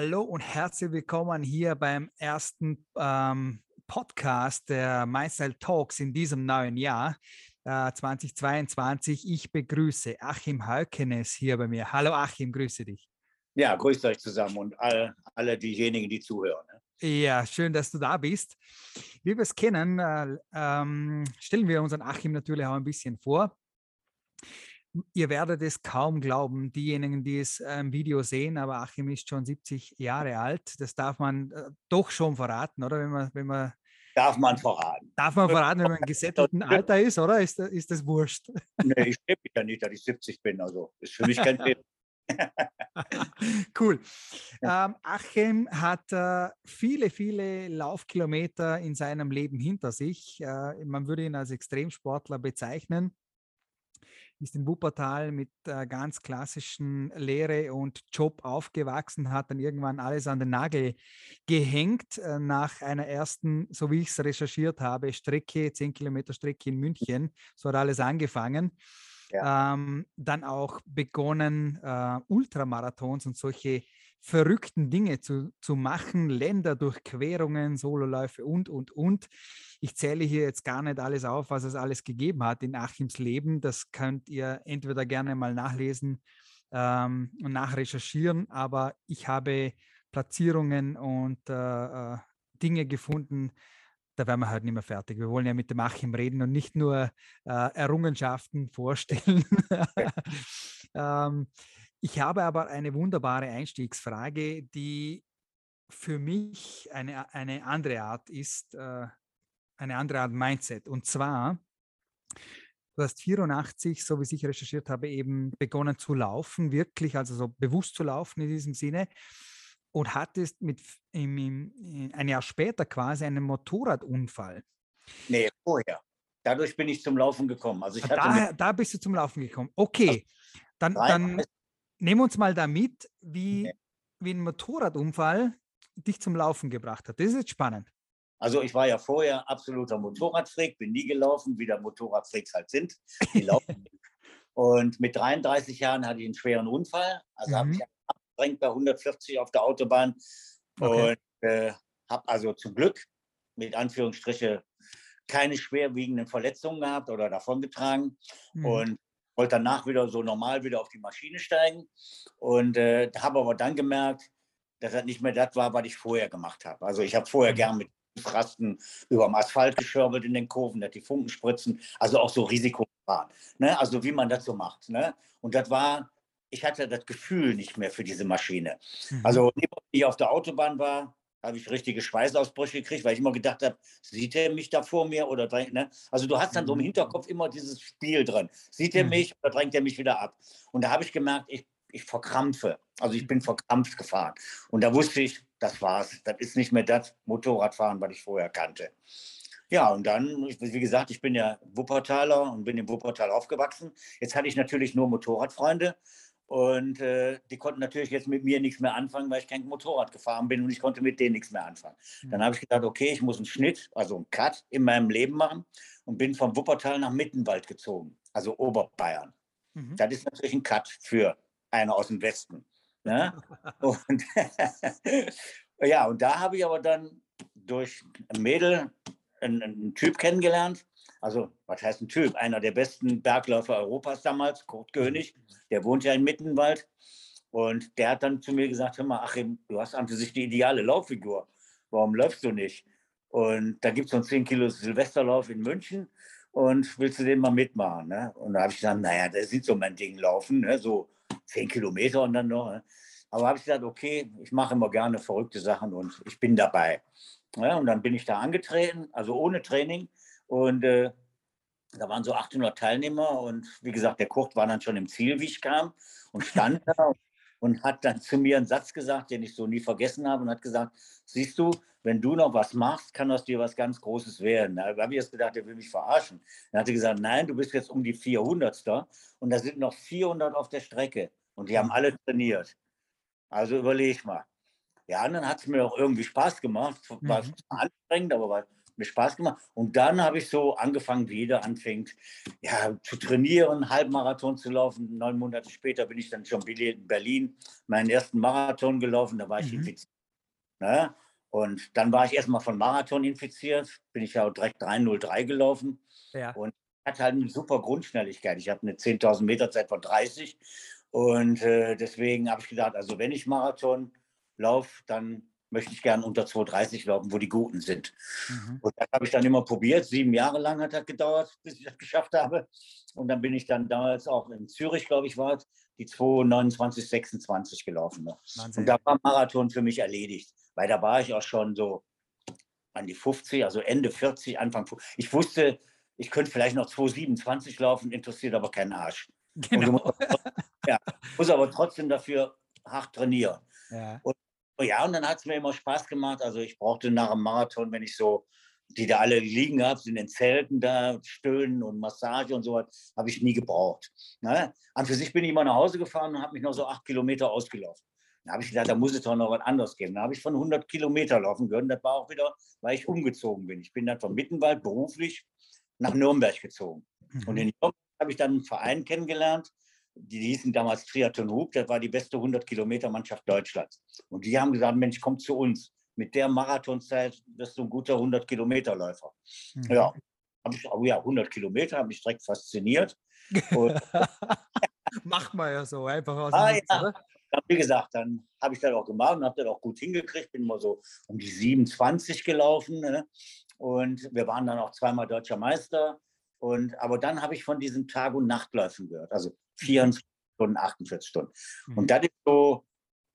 Hallo und herzlich willkommen hier beim ersten ähm, Podcast der MyStyle Talks in diesem neuen Jahr äh, 2022. Ich begrüße Achim Haukenes hier bei mir. Hallo Achim, grüße dich. Ja, grüßt euch zusammen und all, alle diejenigen, die zuhören. Ne? Ja, schön, dass du da bist. Wie wir es kennen, äh, ähm, stellen wir unseren Achim natürlich auch ein bisschen vor. Ihr werdet es kaum glauben, diejenigen, die es äh, im Video sehen, aber Achim ist schon 70 Jahre alt. Das darf man äh, doch schon verraten, oder? Wenn man, wenn man Darf man verraten. Darf man verraten, wenn man im gesettelten Alter ist, oder? Ist, ist das wurscht? Nee, ich schäme mich ja nicht, dass ich 70 bin. Also ist für mich kein Thema. cool. Ähm, Achim hat äh, viele, viele Laufkilometer in seinem Leben hinter sich. Äh, man würde ihn als Extremsportler bezeichnen ist in Wuppertal mit äh, ganz klassischen Lehre und Job aufgewachsen, hat dann irgendwann alles an den Nagel gehängt äh, nach einer ersten, so wie ich es recherchiert habe, Strecke, 10 Kilometer Strecke in München. So hat alles angefangen. Ja. Ähm, dann auch begonnen, äh, Ultramarathons und solche verrückten Dinge zu, zu machen, Länderdurchquerungen, Sololäufe und, und, und. Ich zähle hier jetzt gar nicht alles auf, was es alles gegeben hat in Achims Leben. Das könnt ihr entweder gerne mal nachlesen ähm, und nachrecherchieren, aber ich habe Platzierungen und äh, äh Dinge gefunden, da wären wir halt nicht mehr fertig. Wir wollen ja mit dem Achim reden und nicht nur äh, Errungenschaften vorstellen. ähm, ich habe aber eine wunderbare Einstiegsfrage, die für mich eine, eine andere Art ist, äh, eine andere Art Mindset. Und zwar, du hast 84, so wie ich recherchiert habe, eben begonnen zu laufen, wirklich, also so bewusst zu laufen in diesem Sinne und hattest mit im, im, ein Jahr später quasi einen Motorradunfall. Nee, vorher. Dadurch bin ich zum Laufen gekommen. Also ich ah, da, da bist du zum Laufen gekommen. Okay, dann, dann Nehmen wir uns mal damit, wie, wie ein Motorradunfall dich zum Laufen gebracht hat. Das ist jetzt spannend. Also ich war ja vorher absoluter Motorradfreak, bin nie gelaufen, wie der Motorradfreaks halt sind. Die laufen. und mit 33 Jahren hatte ich einen schweren Unfall. Also mhm. habe ich abgedrängt bei 140 auf der Autobahn. Okay. Und äh, habe also zum Glück mit Anführungsstriche keine schwerwiegenden Verletzungen gehabt oder davongetragen. Mhm. Und wollte danach wieder so normal wieder auf die Maschine steigen und äh, habe aber dann gemerkt, dass das nicht mehr das war, was ich vorher gemacht habe. Also ich habe vorher mhm. gern mit Rasten über dem Asphalt gescherbelt in den Kurven, dass die Funken spritzen, also auch so Risikofahren. Ne? Also wie man das so macht. Ne? Und das war, ich hatte das Gefühl nicht mehr für diese Maschine. Mhm. Also, wenn ich auf der Autobahn war, habe ich richtige Schweißausbrüche gekriegt, weil ich immer gedacht habe, sieht er mich da vor mir oder drängt, ne? Also du hast dann so im mhm. Hinterkopf immer dieses Spiel drin. Sieht er mhm. mich oder drängt er mich wieder ab? Und da habe ich gemerkt, ich, ich verkrampfe. Also ich bin verkrampft gefahren. Und da wusste ich, das war's. Das ist nicht mehr das Motorradfahren, was ich vorher kannte. Ja, und dann, wie gesagt, ich bin ja Wuppertaler und bin in Wuppertal aufgewachsen. Jetzt hatte ich natürlich nur Motorradfreunde und äh, die konnten natürlich jetzt mit mir nichts mehr anfangen, weil ich kein Motorrad gefahren bin und ich konnte mit denen nichts mehr anfangen. Mhm. Dann habe ich gedacht, okay, ich muss einen Schnitt, also einen Cut in meinem Leben machen und bin vom Wuppertal nach Mittenwald gezogen, also Oberbayern. Mhm. Das ist natürlich ein Cut für einer aus dem Westen. Ne? und ja, und da habe ich aber dann durch ein Mädel einen, einen Typ kennengelernt, also was heißt ein Typ? Einer der besten Bergläufer Europas damals, Kurt König, der wohnt ja in Mittenwald. Und der hat dann zu mir gesagt, hör mal, Achim, du hast an sich die ideale Lauffigur. Warum läufst du nicht? Und da gibt es so einen 10 Kilo Silvesterlauf in München und willst du den mal mitmachen? Ne? Und da habe ich gesagt, naja, der sieht so mein Ding laufen, ne? so 10 Kilometer und dann noch. Ne? Aber habe ich gesagt, okay, ich mache immer gerne verrückte Sachen und ich bin dabei. Ja, und dann bin ich da angetreten, also ohne Training. Und äh, da waren so 800 Teilnehmer und wie gesagt, der Kurt war dann schon im Ziel, wie ich kam und stand da und hat dann zu mir einen Satz gesagt, den ich so nie vergessen habe und hat gesagt, siehst du, wenn du noch was machst, kann aus dir was ganz Großes werden. Da habe ich erst gedacht, der will mich verarschen. Dann hat er gesagt, nein, du bist jetzt um die 400. und da sind noch 400 auf der Strecke und die haben alle trainiert. Also überleg mal. Ja, und dann hat es mir auch irgendwie Spaß gemacht. War mhm. anstrengend, aber war mir Spaß gemacht. Und dann habe ich so angefangen, wie jeder anfängt, ja, zu trainieren, Halbmarathon zu laufen. Neun Monate später bin ich dann schon in Berlin meinen ersten Marathon gelaufen. Da war ich mhm. infiziert. Ne? Und dann war ich erstmal von Marathon infiziert, bin ich ja direkt 303 gelaufen. Ja. Und hatte halt eine super Grundschnelligkeit. Ich habe eine 10.000 Meter Zeit von 30. Und äh, deswegen habe ich gedacht, also wenn ich Marathon laufe, dann möchte ich gerne unter 2,30 laufen, wo die Guten sind. Mhm. Und das habe ich dann immer probiert. Sieben Jahre lang hat das gedauert, bis ich das geschafft habe. Und dann bin ich dann damals auch in Zürich, glaube ich, war die 2,29, 26 gelaufen. Ne? Und da war Marathon für mich erledigt, weil da war ich auch schon so an die 50, also Ende 40, Anfang 50. Ich wusste, ich könnte vielleicht noch 2,27 laufen, interessiert aber keinen Arsch. Genau. Musst, ja, muss aber trotzdem dafür hart trainieren. Ja. Und ja, und dann hat es mir immer Spaß gemacht. Also ich brauchte nach dem Marathon, wenn ich so, die da alle liegen habe, in den Zelten da, Stöhnen und Massage und so was, habe ich nie gebraucht. Ne? An für sich bin ich immer nach Hause gefahren und habe mich noch so acht Kilometer ausgelaufen. Da habe ich gedacht, da muss es doch noch was anderes geben. Da habe ich von 100 Kilometer laufen können. Das war auch wieder, weil ich umgezogen bin. Ich bin dann von Mittenwald beruflich nach Nürnberg gezogen. Und mhm. in Nürnberg habe ich dann einen Verein kennengelernt, die hießen damals Triathlon Hub, das war die beste 100-Kilometer-Mannschaft Deutschlands. Und die haben gesagt, Mensch, komm zu uns. Mit der Marathonzeit wirst du ein guter 100-Kilometer-Läufer. Mhm. Ja, ich, oh ja, 100 Kilometer, habe mich direkt fasziniert. Macht man ja so einfach aus ah, Witz, ja. Dann, wie gesagt, dann habe ich das auch gemacht und habe das auch gut hingekriegt. Bin mal so um die 27 gelaufen. Ne? Und wir waren dann auch zweimal deutscher Meister. Und, aber dann habe ich von diesen Tag- und Nachtläufen gehört. Also 24 Stunden, 48 Stunden. Mhm. Und das ist so,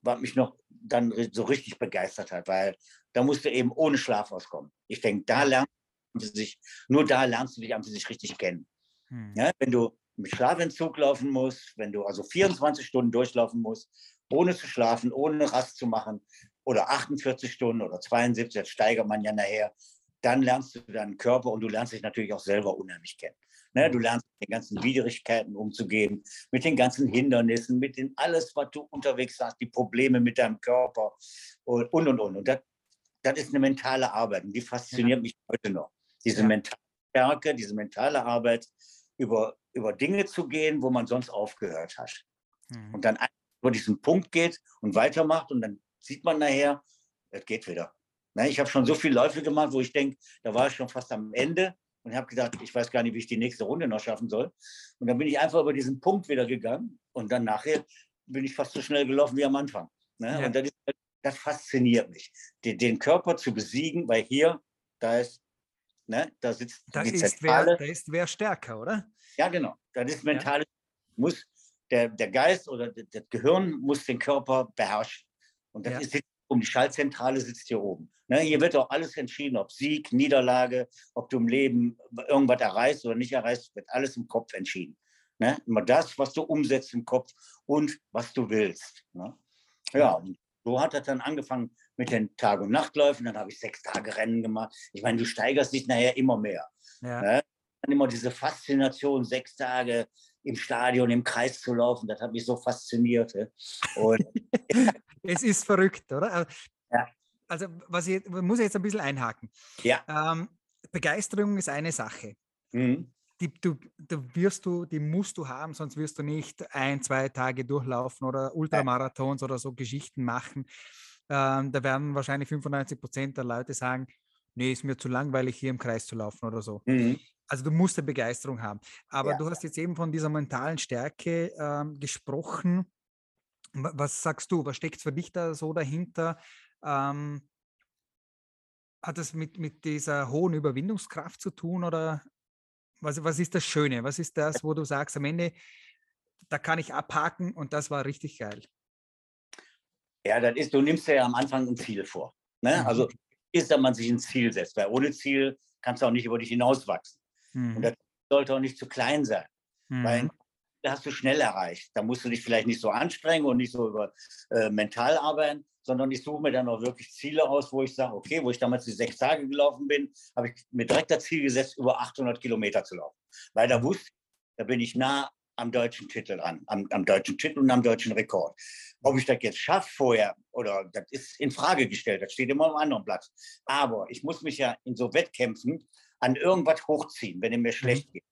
was mich noch dann so richtig begeistert hat, weil da musst du eben ohne Schlaf auskommen. Ich denke, da lernst du sich, nur da lernst du dich an sich richtig kennen. Mhm. Ja, wenn du mit Schlafentzug laufen musst, wenn du also 24 Stunden durchlaufen musst, ohne zu schlafen, ohne Rast zu machen, oder 48 Stunden oder 72, das steigert man ja nachher, dann lernst du deinen Körper und du lernst dich natürlich auch selber unheimlich kennen. Ne, du lernst mit den ganzen Widrigkeiten umzugehen, mit den ganzen Hindernissen, mit den alles, was du unterwegs hast, die Probleme mit deinem Körper und und und. Und, und das, das ist eine mentale Arbeit und die fasziniert ja. mich heute noch. Diese ja. mentale Stärke, diese mentale Arbeit, über, über Dinge zu gehen, wo man sonst aufgehört hat. Mhm. Und dann über diesen Punkt geht und weitermacht und dann sieht man nachher, es geht wieder. Ne, ich habe schon so viele Läufe gemacht, wo ich denke, da war ich schon fast am Ende und habe gedacht, ich weiß gar nicht, wie ich die nächste Runde noch schaffen soll. Und dann bin ich einfach über diesen Punkt wieder gegangen und dann nachher bin ich fast so schnell gelaufen wie am Anfang. Ne? Ja. Und das, ist, das, fasziniert mich, den, den, Körper zu besiegen, weil hier, da ist, ne, da sitzt da die ist Wer, da ist wer stärker, oder? Ja, genau. Das ist mentale, ja. muss der, der Geist oder das Gehirn muss den Körper beherrschen. Und das ja. ist um die Schaltzentrale sitzt hier oben. Ne, hier wird auch alles entschieden, ob Sieg, Niederlage, ob du im Leben irgendwas erreichst oder nicht erreichst, wird alles im Kopf entschieden. Ne? Immer das, was du umsetzt im Kopf und was du willst. Ne? Ja, und so hat das dann angefangen mit den Tag- und Nachtläufen. Dann habe ich sechs Tage Rennen gemacht. Ich meine, du steigerst dich nachher immer mehr. Ja. Ne? Dann immer diese Faszination, sechs Tage im Stadion im Kreis zu laufen, das hat mich so fasziniert. Und, es ist verrückt, oder? Ja. Also, was ich muss ich jetzt ein bisschen einhaken. Ja. Ähm, Begeisterung ist eine Sache. Mhm. Die, du, du wirst du, die musst du haben, sonst wirst du nicht ein, zwei Tage durchlaufen oder Ultramarathons ja. oder so Geschichten machen. Ähm, da werden wahrscheinlich 95 Prozent der Leute sagen, nee, ist mir zu langweilig, hier im Kreis zu laufen oder so. Mhm. Also du musst eine Begeisterung haben. Aber ja. du hast jetzt eben von dieser mentalen Stärke ähm, gesprochen. Was sagst du? Was steckt für dich da so dahinter? Ähm, hat das mit, mit dieser hohen Überwindungskraft zu tun oder was, was ist das Schöne? Was ist das, wo du sagst, am Ende, da kann ich abhaken und das war richtig geil? Ja, das ist, du nimmst ja am Anfang ein Ziel vor. Ne? Mhm. Also ist, dass man sich ein Ziel setzt, weil ohne Ziel kannst du auch nicht über dich hinauswachsen. Mhm. Und das sollte auch nicht zu klein sein. Mhm. Weil hast du schnell erreicht. Da musst du dich vielleicht nicht so anstrengen und nicht so über äh, mental arbeiten, sondern ich suche mir dann auch wirklich Ziele aus, wo ich sage, okay, wo ich damals die sechs Tage gelaufen bin, habe ich mir direkt das Ziel gesetzt, über 800 Kilometer zu laufen. Weil da wusste ich, da bin ich nah am deutschen Titel dran, am, am deutschen Titel und am deutschen Rekord. Ob ich das jetzt schaffe vorher oder das ist in Frage gestellt, das steht immer am anderen Platz. Aber ich muss mich ja in so Wettkämpfen an irgendwas hochziehen, wenn es mir schlecht mhm. geht.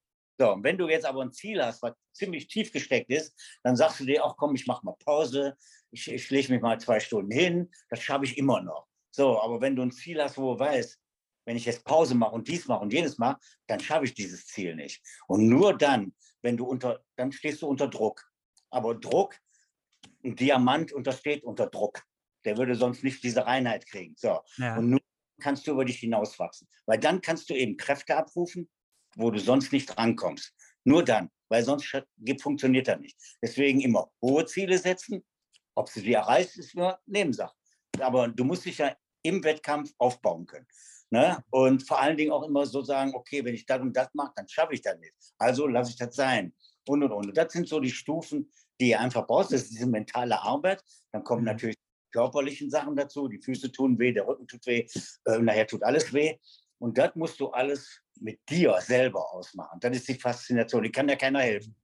So, und wenn du jetzt aber ein Ziel hast, was ziemlich tief gesteckt ist, dann sagst du dir auch, komm, ich mache mal Pause, ich, ich lege mich mal zwei Stunden hin, das schaffe ich immer noch. So, aber wenn du ein Ziel hast, wo du weißt, wenn ich jetzt Pause mache und dies mache und jenes mache, dann schaffe ich dieses Ziel nicht. Und nur dann, wenn du unter, dann stehst du unter Druck. Aber Druck, ein Diamant untersteht unter Druck. Der würde sonst nicht diese Reinheit kriegen. So. Ja. Und nur kannst du über dich hinauswachsen. Weil dann kannst du eben Kräfte abrufen, wo du sonst nicht rankommst. Nur dann, weil sonst funktioniert das nicht. Deswegen immer hohe Ziele setzen. Ob du die erreichst, ist nur Nebensache. Aber du musst dich ja im Wettkampf aufbauen können. Ne? Und vor allen Dingen auch immer so sagen, okay, wenn ich das und das mache, dann schaffe ich das nicht. Also lasse ich das sein. Und, und, und. Das sind so die Stufen, die ihr einfach brauchst. Das ist diese mentale Arbeit. Dann kommen mhm. natürlich körperlichen Sachen dazu. Die Füße tun weh, der Rücken tut weh, äh, nachher tut alles weh. Und das musst du alles mit dir selber ausmachen. Das ist die Faszination. Die kann ja keiner helfen.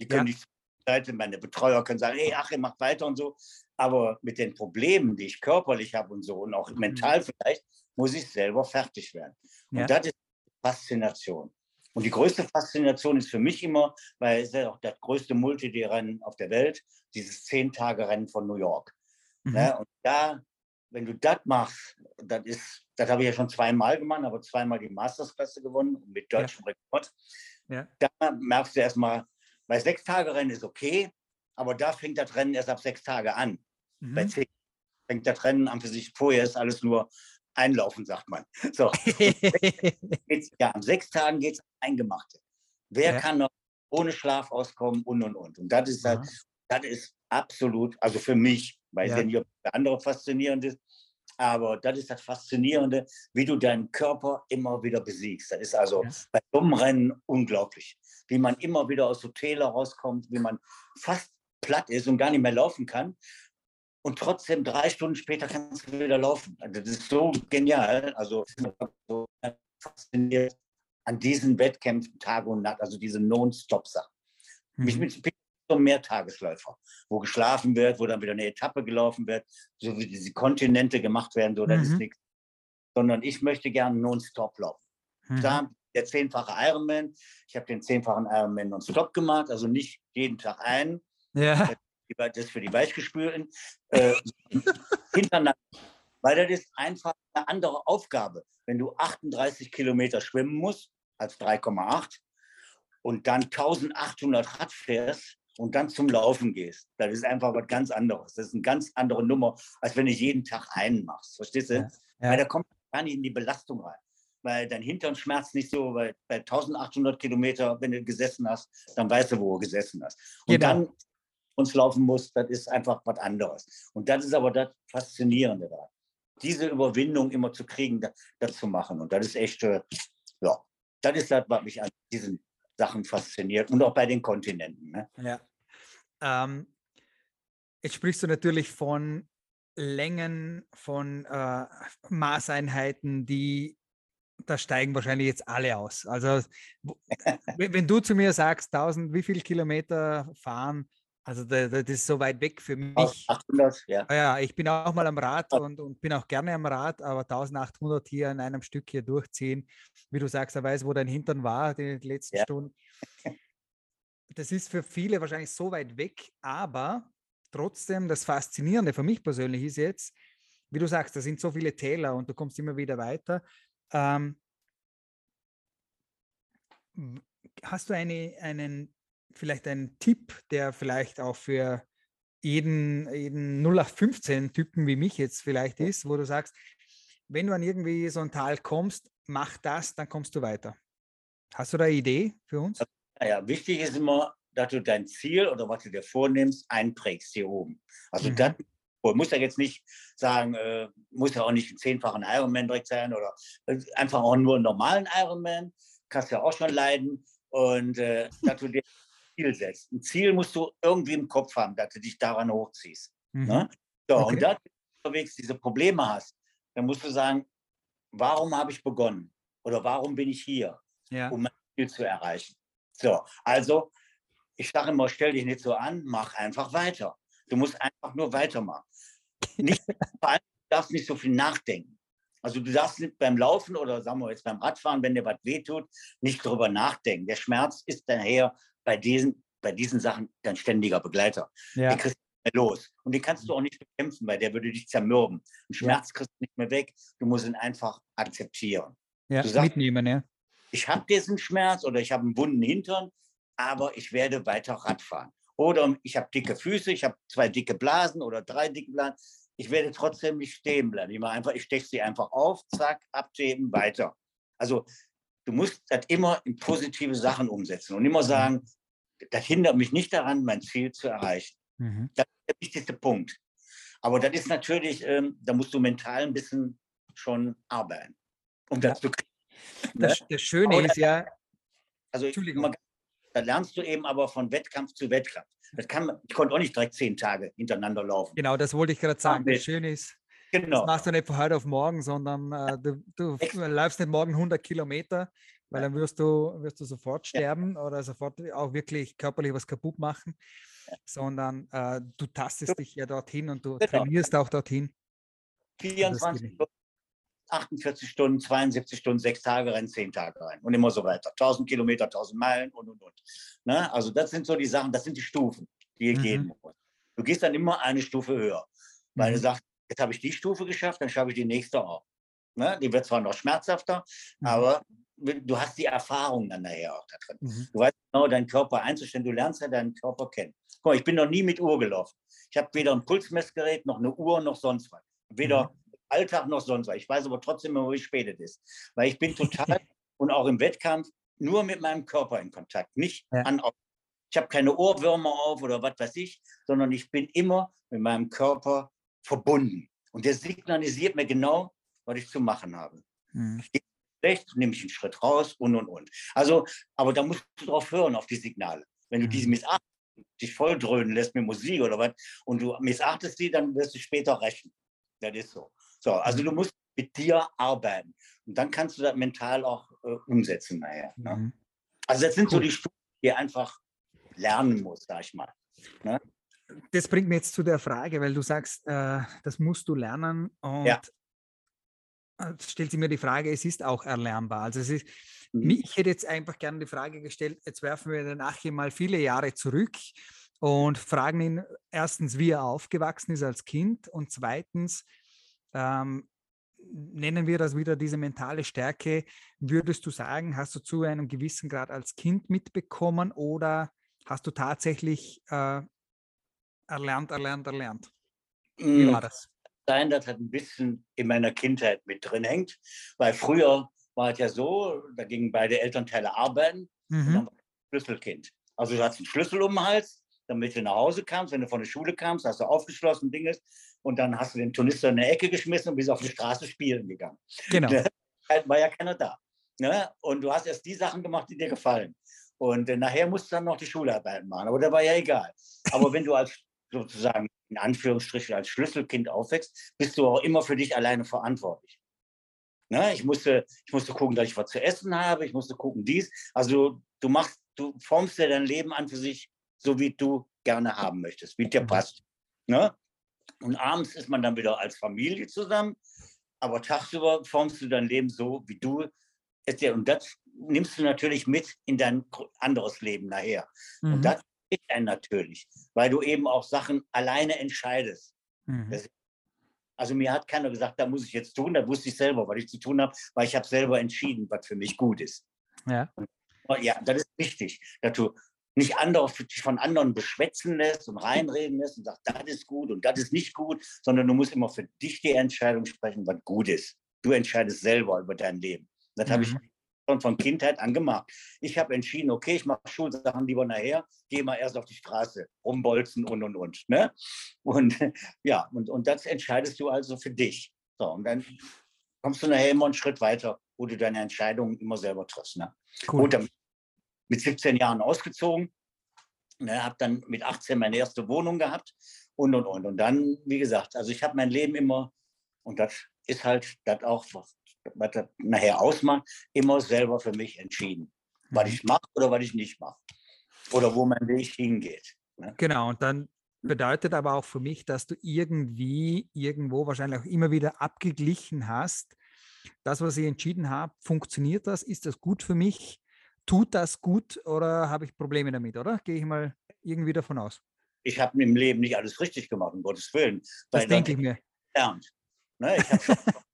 Die können ja. nicht Seite, meine Betreuer können sagen, hey Achim, mach weiter und so. Aber mit den Problemen, die ich körperlich habe und so und auch mhm. mental vielleicht, muss ich selber fertig werden. Und ja. das ist Faszination. Und die größte Faszination ist für mich immer, weil es ist ja auch das größte Multi-Rennen auf der Welt, dieses Zehn-Tage-Rennen von New York. Mhm. Ja, und da, wenn du das machst, das ist, das habe ich ja schon zweimal gemacht, aber zweimal die Mastersklasse gewonnen mit deutschem ja. Rekord. Ja. Da merkst du erstmal, weil Sechs-Tage-Rennen ist okay, aber da fängt das Rennen erst ab sechs Tage an. Mhm. Bei zehn fängt das Rennen an für sich, vorher ist alles nur einlaufen, sagt man. So. ja, an sechs Tagen geht es eingemachte. Wer ja. kann noch ohne Schlaf auskommen und und und. Und das ist halt, das ist absolut, also für mich, weil ja. nicht, ob der andere faszinierend ist, aber das ist das Faszinierende, wie du deinen Körper immer wieder besiegst. Das ist also ja. bei dummen Rennen unglaublich, wie man immer wieder aus so Täler rauskommt, wie man fast platt ist und gar nicht mehr laufen kann und trotzdem drei Stunden später kannst du wieder laufen. Also das ist so genial. Also so fasziniert an diesen Wettkämpfen Tag und Nacht, also diese Non-Stop-Sachen. Mhm. Mich mit so Mehrtagesläufer, wo geschlafen wird, wo dann wieder eine Etappe gelaufen wird, so wie diese Kontinente gemacht werden, so, das mhm. ist nichts. Sondern ich möchte gerne Non-Stop laufen. Mhm. Da der zehnfache Ironman, ich habe den zehnfachen Ironman Non-Stop gemacht, also nicht jeden Tag einen. Ja das für die Weichgespülten, äh, hintereinander. Weil das ist einfach eine andere Aufgabe. Wenn du 38 Kilometer schwimmen musst, als 3,8, und dann 1800 Rad fährst und dann zum Laufen gehst, das ist einfach was ganz anderes. Das ist eine ganz andere Nummer, als wenn du jeden Tag einen machst. Verstehst du? Ja, ja. Weil da kommt gar nicht in die Belastung rein. Weil dein Hintern schmerzt nicht so, weil bei 1800 Kilometer, wenn du gesessen hast, dann weißt du, wo du gesessen hast. Und genau. dann uns laufen muss, das ist einfach was anderes. Und das ist aber das Faszinierende da. Diese Überwindung immer zu kriegen, das, das zu machen. Und das ist echt, äh, ja, das ist das, was mich an diesen Sachen fasziniert und auch bei den Kontinenten. Ne? Ja. Ähm, jetzt sprichst du natürlich von Längen, von äh, Maßeinheiten, die da steigen wahrscheinlich jetzt alle aus. Also wenn du zu mir sagst, 1000, wie viele Kilometer fahren, also das ist so weit weg für mich. 800, ja. Ja, ich bin auch mal am Rad und, und bin auch gerne am Rad, aber 1800 hier in einem Stück hier durchziehen, wie du sagst, er weiß, wo dein Hintern war die letzten ja. Stunden. Das ist für viele wahrscheinlich so weit weg, aber trotzdem das Faszinierende für mich persönlich ist jetzt, wie du sagst, da sind so viele Täler und du kommst immer wieder weiter. Ähm, hast du eine, einen vielleicht ein Tipp, der vielleicht auch für jeden, jeden 0815-Typen wie mich jetzt vielleicht ist, wo du sagst, wenn du an irgendwie so ein Tal kommst, mach das, dann kommst du weiter. Hast du da eine Idee für uns? Ja, wichtig ist immer, dass du dein Ziel oder was du dir vornimmst, einprägst hier oben. Also mhm. das muss ja jetzt nicht sagen, äh, muss ja auch nicht ein zehnfachen Ironman direkt sein oder äh, einfach auch nur einen normalen Ironman, kannst ja auch schon leiden. Und äh, dass du dir Ziel setzt. Ein Ziel musst du irgendwie im Kopf haben, dass du dich daran hochziehst. Mhm. Ne? So, okay. Und da du unterwegs diese Probleme hast, dann musst du sagen, warum habe ich begonnen? Oder warum bin ich hier, ja. um mein Ziel zu erreichen? So, also ich sage immer, stell dich nicht so an, mach einfach weiter. Du musst einfach nur weitermachen. Nicht, vor allem, du darfst nicht so viel nachdenken. Also du darfst nicht beim Laufen oder sagen wir jetzt beim Radfahren, wenn dir was wehtut, nicht darüber nachdenken. Der Schmerz ist daher bei diesen, bei diesen Sachen dein ständiger Begleiter. Ja. Den kriegst du nicht mehr los. Und den kannst du auch nicht bekämpfen, weil der würde dich zermürben. Ein Schmerz ja. kriegst du nicht mehr weg. Du musst ihn einfach akzeptieren. Ja, du sagst, mitnehmen, ja. Ich habe diesen Schmerz oder ich habe einen wunden Hintern, aber ich werde weiter Radfahren. Oder ich habe dicke Füße, ich habe zwei dicke Blasen oder drei dicke Blasen. Ich werde trotzdem nicht stehen bleiben. Ich mache einfach, ich steche sie einfach auf, zack, abheben, weiter. Also du musst das immer in positive Sachen umsetzen und immer sagen, das hindert mich nicht daran, mein Ziel zu erreichen. Mhm. Das ist der wichtigste Punkt. Aber das ist natürlich, ähm, da musst du mental ein bisschen schon arbeiten. Um das, zu das, das Schöne ist ja. Also Entschuldigung. da lernst du eben aber von Wettkampf zu Wettkampf. Das kann, ich konnte auch nicht direkt zehn Tage hintereinander laufen. Genau, das wollte ich gerade sagen. Das Schöne ist, genau. das machst du nicht von heute auf morgen, sondern äh, du, du läufst nicht morgen 100 Kilometer, weil dann wirst du, wirst du sofort sterben ja. oder sofort auch wirklich körperlich was kaputt machen, ja. sondern äh, du tastest dich ja dorthin und du genau. trainierst auch dorthin. 24 Stunden 48 Stunden, 72 Stunden, sechs Tage rein, zehn Tage rein und immer so weiter. 1000 Kilometer, 1000 Meilen und und und. Ne? Also das sind so die Sachen, das sind die Stufen, die ihr mhm. gehen muss. Du gehst dann immer eine Stufe höher, weil mhm. du sagst, jetzt habe ich die Stufe geschafft, dann schaffe ich die nächste auch. Ne? Die wird zwar noch schmerzhafter, mhm. aber du hast die Erfahrung dann nachher auch da drin. Mhm. Du weißt genau, deinen Körper einzustellen, du lernst ja deinen Körper kennen. Guck mal, ich bin noch nie mit Uhr gelaufen. Ich habe weder ein Pulsmessgerät, noch eine Uhr, noch sonst was. Weder mhm. Alltag noch sonst was. Ich weiß aber trotzdem immer, wie spät es ist. Weil ich bin total und auch im Wettkampf nur mit meinem Körper in Kontakt, nicht ja. an ich habe keine Ohrwürmer auf oder was weiß ich, sondern ich bin immer mit meinem Körper verbunden. Und der signalisiert mir genau, was ich zu machen habe. Mhm. Ich schlecht, nehme ich einen Schritt raus und und und. Also, aber da musst du drauf hören, auf die Signale. Wenn du mhm. diese missachtest, dich voll dröhnen lässt mit Musik oder was und du missachtest die, dann wirst du später rächen. Das ist so. So, also du musst mit dir arbeiten. Und dann kannst du das mental auch äh, umsetzen nachher. Ne? Mhm. Also das sind cool. so die Stufen, die ihr einfach lernen muss, sag ich mal. Ne? Das bringt mich jetzt zu der Frage, weil du sagst, äh, das musst du lernen und ja. stellt sich mir die Frage, es ist auch erlernbar. Also es ist, mhm. ich hätte jetzt einfach gerne die Frage gestellt, jetzt werfen wir den Achim mal viele Jahre zurück und fragen ihn erstens, wie er aufgewachsen ist als Kind und zweitens, ähm, nennen wir das wieder diese mentale Stärke. Würdest du sagen, hast du zu einem gewissen Grad als Kind mitbekommen oder hast du tatsächlich äh, erlernt, erlernt, erlernt? Wie hm, war das? Sein, dass das ein bisschen in meiner Kindheit mit drin hängt, weil früher war es ja so, da gingen beide Elternteile arbeiten mhm. und dann war Schlüsselkind. Also du hast einen Schlüssel um den Hals, damit du nach Hause kamst, wenn du von der Schule kamst, hast du aufgeschlossen, Dinges, und dann hast du den Turnister in eine Ecke geschmissen und bist auf die Straße spielen gegangen. Genau. Da halt war ja keiner da. Ne? Und du hast erst die Sachen gemacht, die dir gefallen. Und äh, nachher musst du dann noch die Schularbeit machen, aber da war ja egal. Aber wenn du als sozusagen in Anführungsstrichen als Schlüsselkind aufwächst, bist du auch immer für dich alleine verantwortlich. Ne? Ich, musste, ich musste gucken, dass ich was zu essen habe, ich musste gucken dies. Also du machst, du formst dir dein Leben an für sich, so wie du gerne haben möchtest, wie dir mhm. passt. Ne? Und abends ist man dann wieder als Familie zusammen. Aber tagsüber formst du dein Leben so, wie du es dir. Und das nimmst du natürlich mit in dein anderes Leben nachher. Mhm. Und das ist ein natürlich, weil du eben auch Sachen alleine entscheidest. Mhm. Also mir hat keiner gesagt, da muss ich jetzt tun, da wusste ich selber, was ich zu tun habe, weil ich habe selber entschieden, was für mich gut ist. Ja. Und, ja, das ist wichtig, dass du nicht andere, von anderen beschwätzen lässt und reinreden lässt und sagt, das ist gut und das ist nicht gut, sondern du musst immer für dich die Entscheidung sprechen, was gut ist. Du entscheidest selber über dein Leben. Das mhm. habe ich mhm. schon von Kindheit an gemacht. Ich habe entschieden, okay, ich mache Schulsachen lieber nachher, gehe mal erst auf die Straße, rumbolzen und und und. Ne? Und ja, und, und das entscheidest du also für dich. So, und dann kommst du nachher immer einen Schritt weiter, wo du deine Entscheidungen immer selber triffst. Ne? Cool. Und damit mit 17 Jahren ausgezogen. Ne, habe dann mit 18 meine erste Wohnung gehabt und und und. Und dann, wie gesagt, also ich habe mein Leben immer, und das ist halt das auch, was das nachher ausmacht, immer selber für mich entschieden. Was mhm. ich mache oder was ich nicht mache. oder wo mein Weg hingeht. Ne? Genau, und dann bedeutet aber auch für mich, dass du irgendwie, irgendwo wahrscheinlich auch immer wieder abgeglichen hast. Das, was ich entschieden habe, funktioniert das? Ist das gut für mich? Tut das gut oder habe ich Probleme damit, oder? Gehe ich mal irgendwie davon aus. Ich habe im Leben nicht alles richtig gemacht, um Gottes Willen. Das denke ich mir. Gelernt. Ne? Ich habe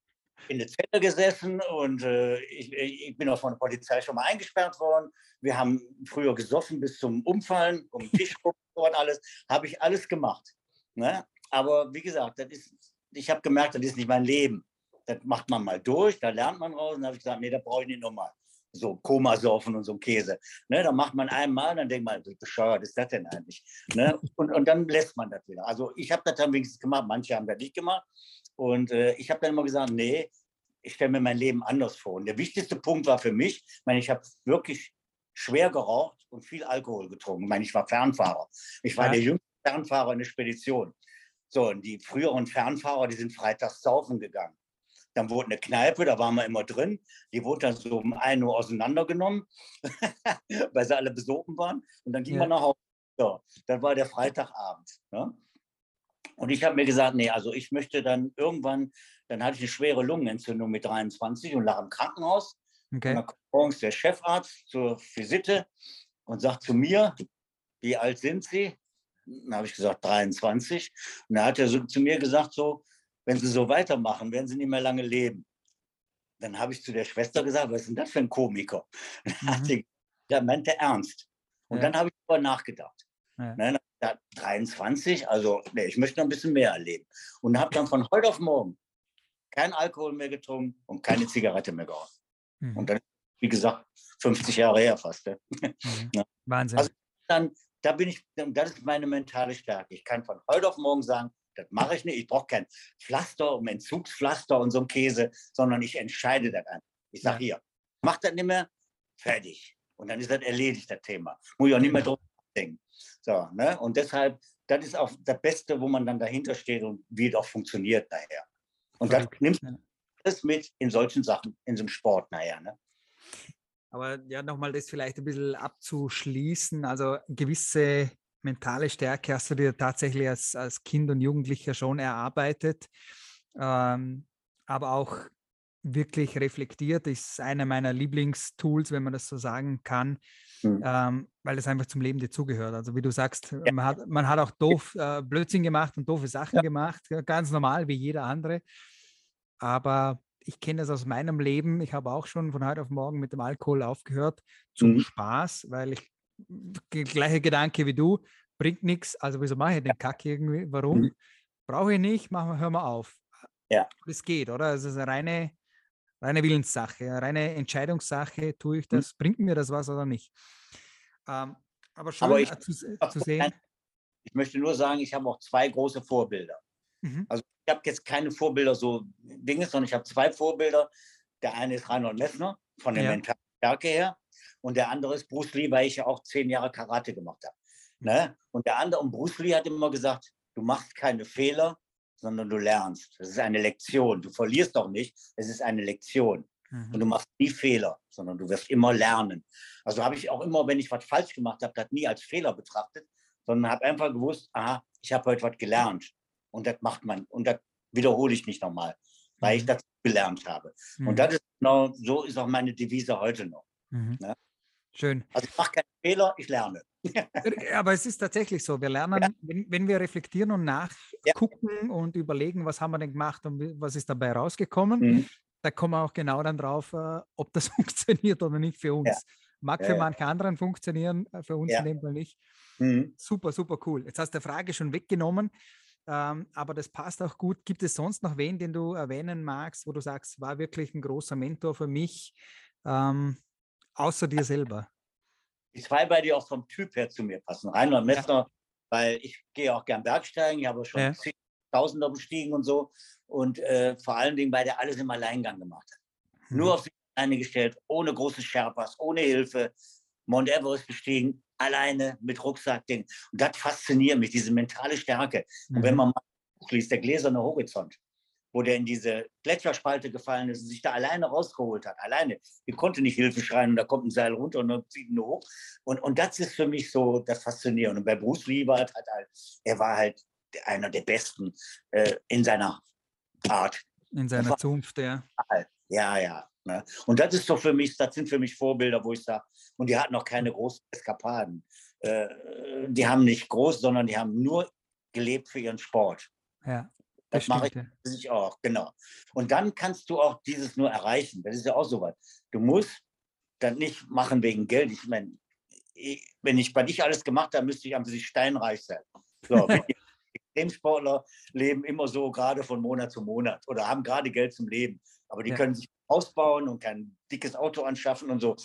in der Zelle gesessen und äh, ich, ich, bin auch von der Polizei schon mal eingesperrt worden. Wir haben früher gesoffen bis zum Umfallen, um den Tisch und alles. Habe ich alles gemacht. Ne? Aber wie gesagt, das ist, ich habe gemerkt, das ist nicht mein Leben. Das macht man mal durch, da lernt man raus. Und habe ich gesagt, nee, da brauche ich nicht nochmal. So Komasaufen und so ein Käse. Ne, dann macht man einmal, dann denkt man, wie bescheuert ist das denn eigentlich? Ne? Und, und dann lässt man das wieder. Also ich habe das dann wenigstens gemacht, manche haben das nicht gemacht. Und äh, ich habe dann immer gesagt, nee, ich stelle mir mein Leben anders vor. Und der wichtigste Punkt war für mich, ich meine, ich habe wirklich schwer geraucht und viel Alkohol getrunken. Ich meine, ich war Fernfahrer. Ich war ja. der jüngste Fernfahrer in der Spedition. So, und die früheren Fernfahrer, die sind freitags saufen gegangen. Dann wurde eine Kneipe, da waren wir immer drin. Die wurde dann so um 1 Uhr auseinandergenommen, weil sie alle besogen waren. Und dann ging ja. man nach Hause. So, dann war der Freitagabend. Ne? Und ich habe mir gesagt, nee, also ich möchte dann irgendwann, dann hatte ich eine schwere Lungenentzündung mit 23 und lag im Krankenhaus. Okay. Und dann kommt morgens der Chefarzt zur Visite und sagt zu mir, wie alt sind Sie? Dann habe ich gesagt, 23. Und dann hat er so zu mir gesagt, so, wenn Sie so weitermachen, werden Sie nicht mehr lange leben. Dann habe ich zu der Schwester gesagt, was ist denn das für ein Komiker? Mhm. Der meinte ernst. Und ja. dann habe ich darüber nachgedacht. Ja. Ne, 23, also nee, ich möchte noch ein bisschen mehr erleben. Und habe dann von heute auf morgen kein Alkohol mehr getrunken und keine Zigarette mehr geraucht. Mhm. Und dann, wie gesagt, 50 Jahre her fast. Mhm. Ja. Wahnsinn. Also dann, da bin ich, das ist meine mentale Stärke. Ich kann von heute auf morgen sagen, das mache ich nicht. Ich brauche kein Pflaster, um Entzugspflaster und so ein Käse, sondern ich entscheide das an. Ich sage hier, mach das nicht mehr, fertig. Und dann ist das erledigt, das Thema. Muss ich auch nicht mehr drüber denken. So, ne? Und deshalb, das ist auch das Beste, wo man dann dahinter steht und wie es auch funktioniert nachher. Und das nimmst du alles mit in solchen Sachen, in so einem Sport nachher. Ne? Aber ja, nochmal das vielleicht ein bisschen abzuschließen. Also gewisse mentale Stärke hast du dir tatsächlich als, als Kind und Jugendlicher schon erarbeitet. Ähm, aber auch wirklich reflektiert ist einer meiner Lieblingstools, wenn man das so sagen kann, mhm. ähm, weil es einfach zum Leben dazugehört. Also wie du sagst, ja. man, hat, man hat auch doof äh, Blödsinn gemacht und doofe Sachen ja. gemacht, ganz normal wie jeder andere. Aber ich kenne das aus meinem Leben. Ich habe auch schon von heute auf morgen mit dem Alkohol aufgehört, zum mhm. Spaß, weil ich gleiche Gedanke wie du, bringt nichts, also wieso mache ich den Kack irgendwie? Warum? Mhm. Brauche ich nicht, machen, hör mal auf. Ja. Es geht, oder? Es ist eine reine, reine Willenssache, eine reine Entscheidungssache, tue ich mhm. das, mhm. bringt mir das was oder nicht. Ähm, aber schön aber ich, zu, zu, sehen. Ich möchte nur sagen, ich habe auch zwei große Vorbilder. Mhm. Also ich habe jetzt keine Vorbilder so Dinge, sondern ich habe zwei Vorbilder. Der eine ist Reinhold Messner von der ja. mentalen Stärke her und der andere ist Bruce Lee, weil ich ja auch zehn Jahre Karate gemacht habe. Ne? Und der andere, und Bruce Lee hat immer gesagt, du machst keine Fehler, sondern du lernst. Das ist eine Lektion. Du verlierst doch nicht, es ist eine Lektion. Mhm. Und du machst nie Fehler, sondern du wirst immer lernen. Also habe ich auch immer, wenn ich was falsch gemacht habe, das nie als Fehler betrachtet, sondern habe einfach gewusst, aha, ich habe heute was gelernt. Und das macht man. Und das wiederhole ich nicht nochmal, weil ich mhm. das gelernt habe. Mhm. Und das ist genau, so ist auch meine Devise heute noch. Mhm. Ne? Schön. Also ich mache keine Fehler, ich lerne. Aber es ist tatsächlich so. Wir lernen, ja. wenn, wenn, wir reflektieren und nachgucken ja. und überlegen, was haben wir denn gemacht und was ist dabei rausgekommen, mhm. da kommen wir auch genau dann drauf, äh, ob das funktioniert oder nicht für uns. Ja. Mag für manche anderen funktionieren, äh, für uns in dem Fall nicht. Mhm. Super, super cool. Jetzt hast du die Frage schon weggenommen. Ähm, aber das passt auch gut. Gibt es sonst noch wen, den du erwähnen magst, wo du sagst, war wirklich ein großer Mentor für mich, ähm, außer dir selber? Die zwei bei dir auch vom Typ her zu mir passen. Reinhold Messner, ja. weil ich gehe auch gern Bergsteigen, ich habe schon ja. Tausender bestiegen und so. Und äh, vor allen Dingen, weil der alles im Alleingang gemacht hat. Mhm. Nur auf sich alleine gestellt, ohne große Sherpas, ohne Hilfe. Mount Everest bestiegen, alleine mit Rucksack. Den. Und das fasziniert mich, diese mentale Stärke. Mhm. Und wenn mhm. man mal liest, der gläserne Horizont, wo der in diese Gletscherspalte gefallen ist und sich da alleine rausgeholt hat. Alleine. Ich konnte nicht Hilfe schreien und da kommt ein Seil runter und dann zieht ihn hoch. Und, und das ist für mich so das Faszinierende. Und bei Bruce Lee war halt, halt er war halt einer der Besten äh, in seiner Art. In seiner Zunft, ja. Ja, ja. Ne? Und das ist doch für mich, das sind für mich Vorbilder, wo ich sage, und die hatten noch keine großen Eskapaden. Äh, die haben nicht groß, sondern die haben nur gelebt für ihren Sport. Ja. Das, mache ich, ich auch, genau. Und dann kannst du auch dieses nur erreichen. Das ist ja auch so was. Du musst das nicht machen wegen Geld. Ich meine, wenn ich bei dich alles gemacht habe, müsste ich am sich steinreich sein. So, Extremsportler leben immer so gerade von Monat zu Monat oder haben gerade Geld zum Leben. Aber die ja. können sich ausbauen und kein dickes Auto anschaffen und so.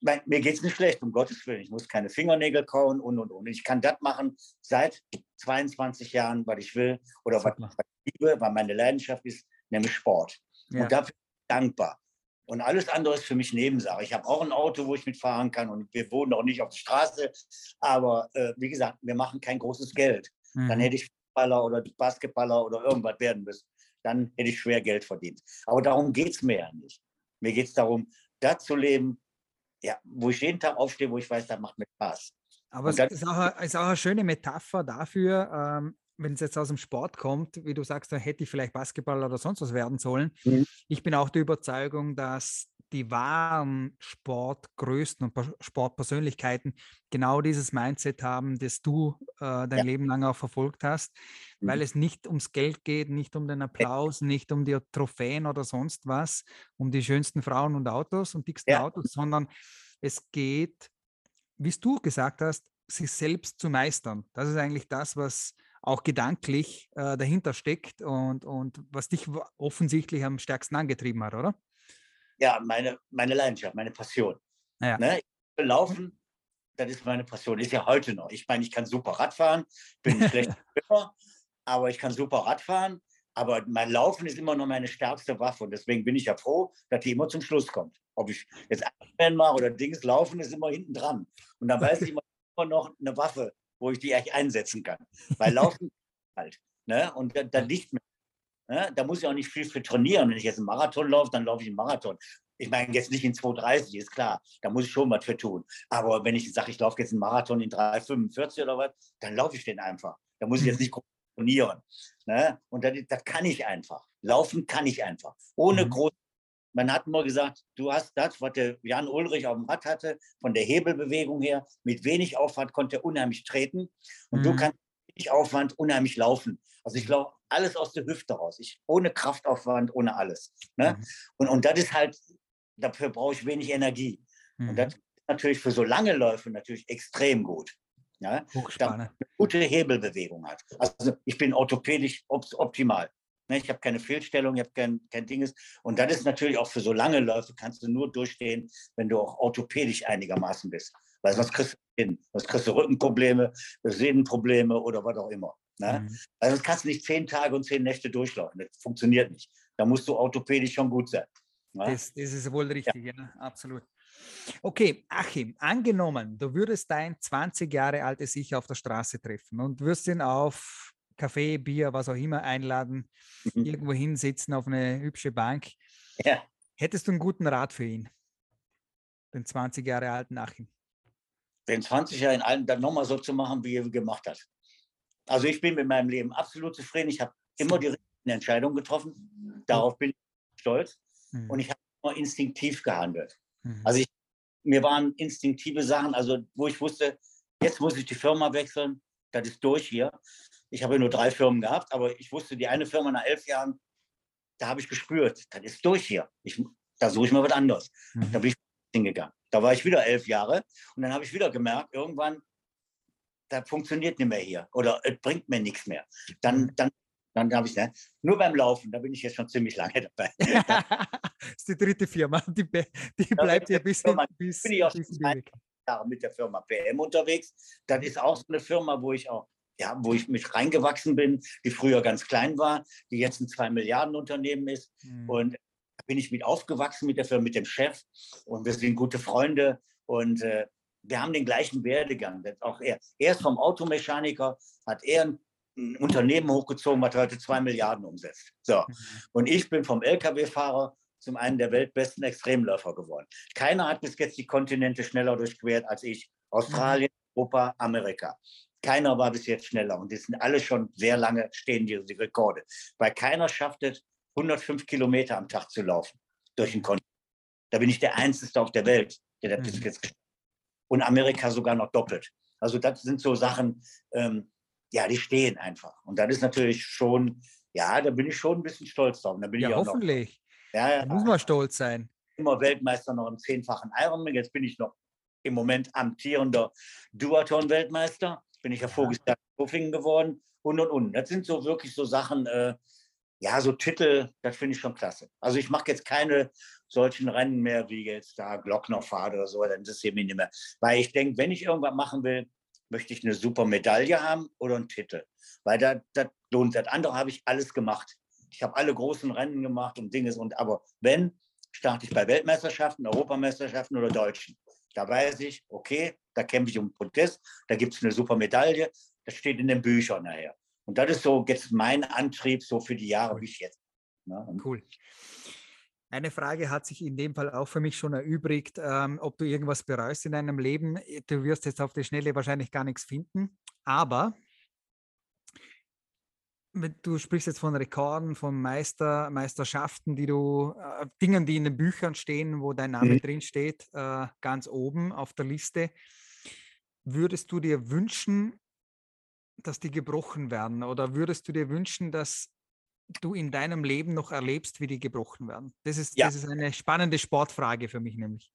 Mein, mir geht es nicht schlecht, um Gottes Willen. Ich muss keine Fingernägel kauen und und und. Ich kann das machen seit 22 Jahren, was ich will oder was, was ich liebe, weil meine Leidenschaft ist, nämlich Sport. Ja. Und dafür bin ich dankbar. Und alles andere ist für mich Nebensache. Ich habe auch ein Auto, wo ich mitfahren kann und wir wohnen auch nicht auf der Straße. Aber äh, wie gesagt, wir machen kein großes Geld. Mhm. Dann hätte ich Fußballer oder Basketballer oder irgendwas werden müssen. Dann hätte ich schwer Geld verdient. Aber darum geht es mir ja nicht. Mir geht es darum, das zu leben, ja, wo ich jeden Tag aufstehe, wo ich weiß, das macht mir Spaß. Aber es ist auch, ist auch, eine schöne Metapher dafür, ähm, wenn es jetzt aus dem Sport kommt, wie du sagst, da hätte ich vielleicht Basketball oder sonst was werden sollen. Mhm. Ich bin auch der Überzeugung, dass die wahren Sportgrößten und Sportpersönlichkeiten genau dieses Mindset haben, das du äh, dein ja. Leben lang auch verfolgt hast, mhm. weil es nicht ums Geld geht, nicht um den Applaus, nicht um die Trophäen oder sonst was, um die schönsten Frauen und Autos und dicksten ja. Autos, sondern es geht, wie du gesagt hast, sich selbst zu meistern. Das ist eigentlich das, was auch gedanklich äh, dahinter steckt und, und was dich offensichtlich am stärksten angetrieben hat, oder? Ja, meine, meine Leidenschaft, meine Passion. Ja. Ne? Laufen, das ist meine Passion, ist ja heute noch. Ich meine, ich kann super Radfahren, bin nicht schlecht, aber ich kann super Radfahren. Aber mein Laufen ist immer noch meine stärkste Waffe und deswegen bin ich ja froh, dass die immer zum Schluss kommt. Ob ich jetzt Ironman mache oder Dings, Laufen ist immer hinten dran. Und dann weiß ich immer noch eine Waffe, wo ich die echt einsetzen kann. Weil Laufen halt. Ne? Und da, da liegt mir. Ne? Da muss ich auch nicht viel für trainieren. Wenn ich jetzt einen Marathon laufe, dann laufe ich einen Marathon. Ich meine, jetzt nicht in 2,30, ist klar. Da muss ich schon was für tun. Aber wenn ich sage, ich laufe jetzt einen Marathon in 3,45 oder was, dann laufe ich den einfach. Da muss ich jetzt mhm. nicht trainieren. Ne? Und das, das kann ich einfach. Laufen kann ich einfach. Ohne mhm. groß man hat immer gesagt, du hast das, was der Jan Ulrich auf dem Rad hatte, von der Hebelbewegung her, mit wenig Aufwand konnte er unheimlich treten. Und mhm. du kannst mit wenig Aufwand unheimlich laufen. Also ich laufe alles aus der Hüfte raus. Ich, ohne Kraftaufwand, ohne alles. Ne? Mhm. Und, und das ist halt, dafür brauche ich wenig Energie. Mhm. Und das ist natürlich für so lange Läufe natürlich extrem gut. Ja? Eine gute Hebelbewegung hat. Also ich bin orthopädisch optimal. Ne, ich habe keine Fehlstellung, ich habe kein, kein Dinges. Und das ist natürlich auch für so lange Läufe, kannst du nur durchstehen, wenn du auch orthopädisch einigermaßen bist. Weil sonst kriegst du hin. Sonst kriegst du Rückenprobleme, Sehnenprobleme oder was auch immer. Ne? Mhm. Also das kannst du nicht zehn Tage und zehn Nächte durchlaufen. Das funktioniert nicht. Da musst du orthopädisch schon gut sein. Ne? Das, das, ist wohl richtig, ja. ja. absolut. Okay, Achim, angenommen, du würdest dein 20 Jahre altes Ich auf der Straße treffen und wirst ihn auf Kaffee, Bier, was auch immer einladen, mhm. irgendwo hinsetzen auf eine hübsche Bank. Ja. Hättest du einen guten Rat für ihn? Den 20 Jahre alten Achim. Den 20 Jahre alten dann nochmal so zu machen, wie er gemacht hat. Also ich bin mit meinem Leben absolut zufrieden. Ich habe immer die richtigen Entscheidungen getroffen. Darauf bin ich stolz. Mhm. Und ich habe immer instinktiv gehandelt. Mhm. Also ich, mir waren instinktive Sachen, also wo ich wusste, jetzt muss ich die Firma wechseln, das ist durch hier. Ich habe nur drei Firmen gehabt, aber ich wusste, die eine Firma nach elf Jahren, da habe ich gespürt, das ist durch hier. Ich, da suche ich mal was anderes. Mhm. Da bin ich hingegangen. Da war ich wieder elf Jahre und dann habe ich wieder gemerkt, irgendwann, das funktioniert nicht mehr hier oder es bringt mir nichts mehr. Dann, mhm. dann, dann habe ich, ne, nur beim Laufen, da bin ich jetzt schon ziemlich lange dabei. das ist die dritte Firma, die, die bleibt ja bis, Firma, bis, bin ich auch bis mit der Firma PM unterwegs. Das ist auch so eine Firma, wo ich auch ja, wo ich mich reingewachsen bin, die früher ganz klein war, die jetzt ein 2 Milliarden Unternehmen ist. Mhm. Und da bin ich mit aufgewachsen mit der Firma, mit dem Chef und wir sind gute Freunde und äh, wir haben den gleichen Werdegang. auch er. Er ist vom Automechaniker, hat er ein Unternehmen hochgezogen, was heute zwei Milliarden umsetzt. So. Mhm. Und ich bin vom Lkw-Fahrer zum einen der weltbesten Extremläufer geworden. Keiner hat bis jetzt die Kontinente schneller durchquert als ich. Australien, mhm. Europa, Amerika. Keiner war bis jetzt schneller und die sind alle schon sehr lange stehen die, die Rekorde. Weil keiner schafft es, 105 Kilometer am Tag zu laufen durch den Kontinent. Da bin ich der Einzige auf der Welt, der das bis mhm. jetzt Und Amerika sogar noch doppelt. Also das sind so Sachen, ähm, ja, die stehen einfach. Und das ist natürlich schon, ja, da bin ich schon ein bisschen stolz drauf. Da bin ja, ich auch hoffentlich. Noch, ja, ja, da muss man stolz sein. Immer Weltmeister noch im zehnfachen Ironman. Jetzt bin ich noch im Moment amtierender Duathlon-Weltmeister. Bin ich ja vorgestern Profingen geworden und und und. Das sind so wirklich so Sachen, äh, ja, so Titel, das finde ich schon klasse. Also ich mache jetzt keine solchen Rennen mehr wie jetzt da Glocknerfahrt oder so, dann interessiert mich nicht mehr. Weil ich denke, wenn ich irgendwas machen will, möchte ich eine super Medaille haben oder einen Titel. Weil da, das lohnt. Das andere habe ich alles gemacht. Ich habe alle großen Rennen gemacht und Dinge. Und, aber wenn, starte ich bei Weltmeisterschaften, Europameisterschaften oder Deutschen. Da weiß ich, okay, da kämpfe ich um Protest, da gibt es eine super Medaille, das steht in den Büchern nachher. Und das ist so jetzt mein Antrieb so für die Jahre bis jetzt. Ja, ne? cool. Eine Frage hat sich in dem Fall auch für mich schon erübrigt, ähm, ob du irgendwas bereust in deinem Leben. Du wirst jetzt auf die Schnelle wahrscheinlich gar nichts finden, aber du sprichst jetzt von Rekorden, von Meister, Meisterschaften, die du, äh, Dingen, die in den Büchern stehen, wo dein Name mhm. drin steht, äh, ganz oben auf der Liste. Würdest du dir wünschen, dass die gebrochen werden? Oder würdest du dir wünschen, dass du in deinem Leben noch erlebst, wie die gebrochen werden? Das ist, ja. das ist eine spannende Sportfrage für mich nämlich.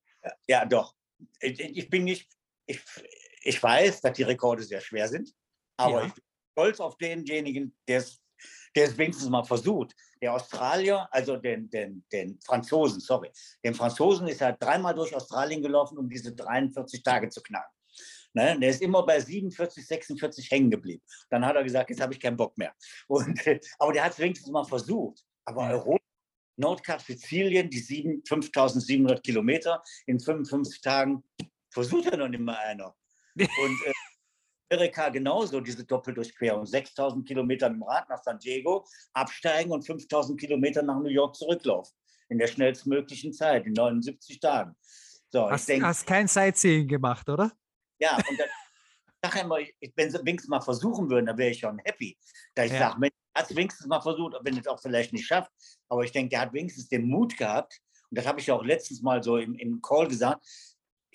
Ja, doch. Ich, ich, bin nicht, ich, ich weiß, dass die Rekorde sehr schwer sind, aber ja. ich bin stolz auf denjenigen, der es der es wenigstens mal versucht. Der Australier, also den, den, den Franzosen, sorry, den Franzosen ist er dreimal durch Australien gelaufen, um diese 43 Tage zu knacken. Ne? Der ist immer bei 47, 46 hängen geblieben. Dann hat er gesagt, jetzt habe ich keinen Bock mehr. Und, aber der hat es wenigstens mal versucht. Aber Europa, Nordkap, Sizilien, die 7, 5700 Kilometer in 55 Tagen, versucht ja noch nicht mal einer. Und äh, Amerika genauso, diese Doppeldurchquerung. 6000 Kilometer im Rad nach San Diego, absteigen und 5000 Kilometer nach New York zurücklaufen. In der schnellstmöglichen Zeit, in 79 Tagen. So, hast, denk, hast kein Sightseeing gemacht, oder? Ja, und dann sage immer, wenn sie wenigstens mal versuchen würden, dann wäre ich schon happy. Da ich ja. sage, er hat es wenigstens mal versucht, wenn es auch vielleicht nicht schafft. Aber ich denke, der hat wenigstens den Mut gehabt. Und das habe ich ja auch letztens mal so im, im Call gesagt.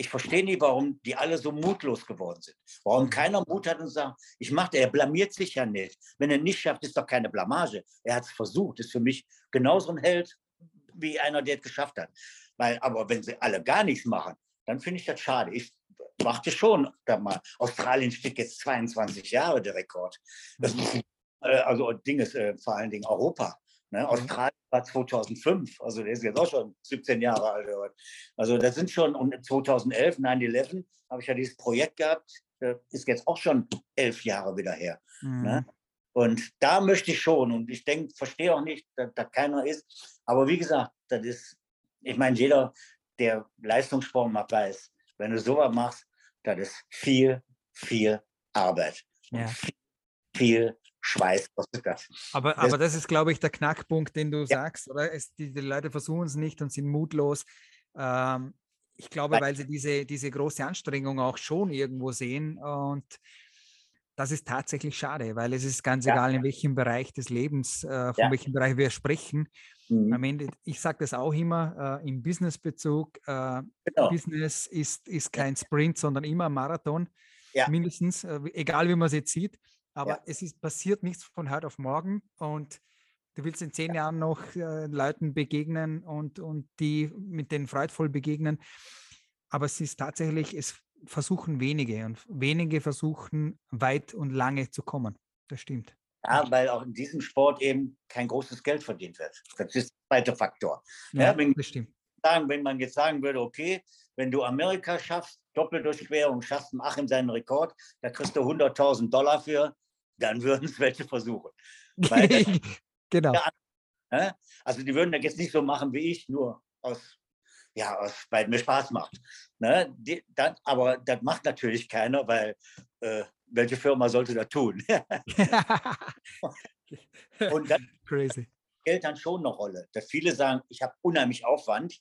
Ich verstehe nicht, warum die alle so mutlos geworden sind. Warum mhm. keiner Mut hat und sagt, ich mache, er blamiert sich ja nicht. Wenn er nicht schafft, ist doch keine Blamage. Er hat es versucht. Ist für mich genauso ein Held wie einer, der es geschafft hat. Weil, aber wenn sie alle gar nichts machen, dann finde ich das schade. Ich machte schon da mal. Australien steht jetzt 22 Jahre der Rekord. Das ist, äh, also Ding ist äh, vor allen Dingen Europa. Ne? Mhm. Australien war 2005, also der ist jetzt auch schon 17 Jahre alt. Also das sind schon, und 2011, 9-11, habe ich ja dieses Projekt gehabt, ist jetzt auch schon elf Jahre wieder her. Ne? Mhm. Ne? Und da möchte ich schon, und ich denke, verstehe auch nicht, dass da keiner ist. Aber wie gesagt, das ist, ich meine, jeder, der Leistungssport macht, weiß, wenn du sowas machst, das ist viel, viel Arbeit. Ja. Viel, viel Schweiß kostet das. Aber, aber das ist, glaube ich, der Knackpunkt, den du ja. sagst, oder? Es, die, die, Leute versuchen es nicht und sind mutlos. Ähm, ich glaube, weil sie diese, diese große Anstrengung auch schon irgendwo sehen. Und das ist tatsächlich schade, weil es ist ganz ja. egal, in welchem Bereich des Lebens, äh, von ja. welchem Bereich wir sprechen. Mhm. Am Ende, ich sage das auch immer äh, im Businessbezug, äh, genau. Business ist, ist kein Sprint, sondern immer ein Marathon, ja. mindestens, äh, egal wie man es jetzt sieht. Aber ja. es ist passiert nichts von heute auf morgen und du willst in zehn Jahren noch äh, Leuten begegnen und, und die mit denen freudvoll begegnen. Aber es ist tatsächlich, es versuchen wenige und wenige versuchen weit und lange zu kommen. Das stimmt. Ja, weil auch in diesem Sport eben kein großes Geld verdient wird. Das ist der zweite Faktor. Ja, ja wenn, das stimmt. Sagen, wenn man jetzt sagen würde, okay, wenn du Amerika schaffst, Doppeldurchquerung, schaffst im Achim seinen Rekord, da kriegst du 100.000 Dollar für, dann würden es welche versuchen. Genau. Ja, also die würden das jetzt nicht so machen wie ich, nur aus, ja, aus, weil mir Spaß macht. Ne? Die, das, aber das macht natürlich keiner, weil äh, welche Firma sollte das tun? und dann Crazy. Geld dann schon eine Rolle. Dass viele sagen, ich habe unheimlich Aufwand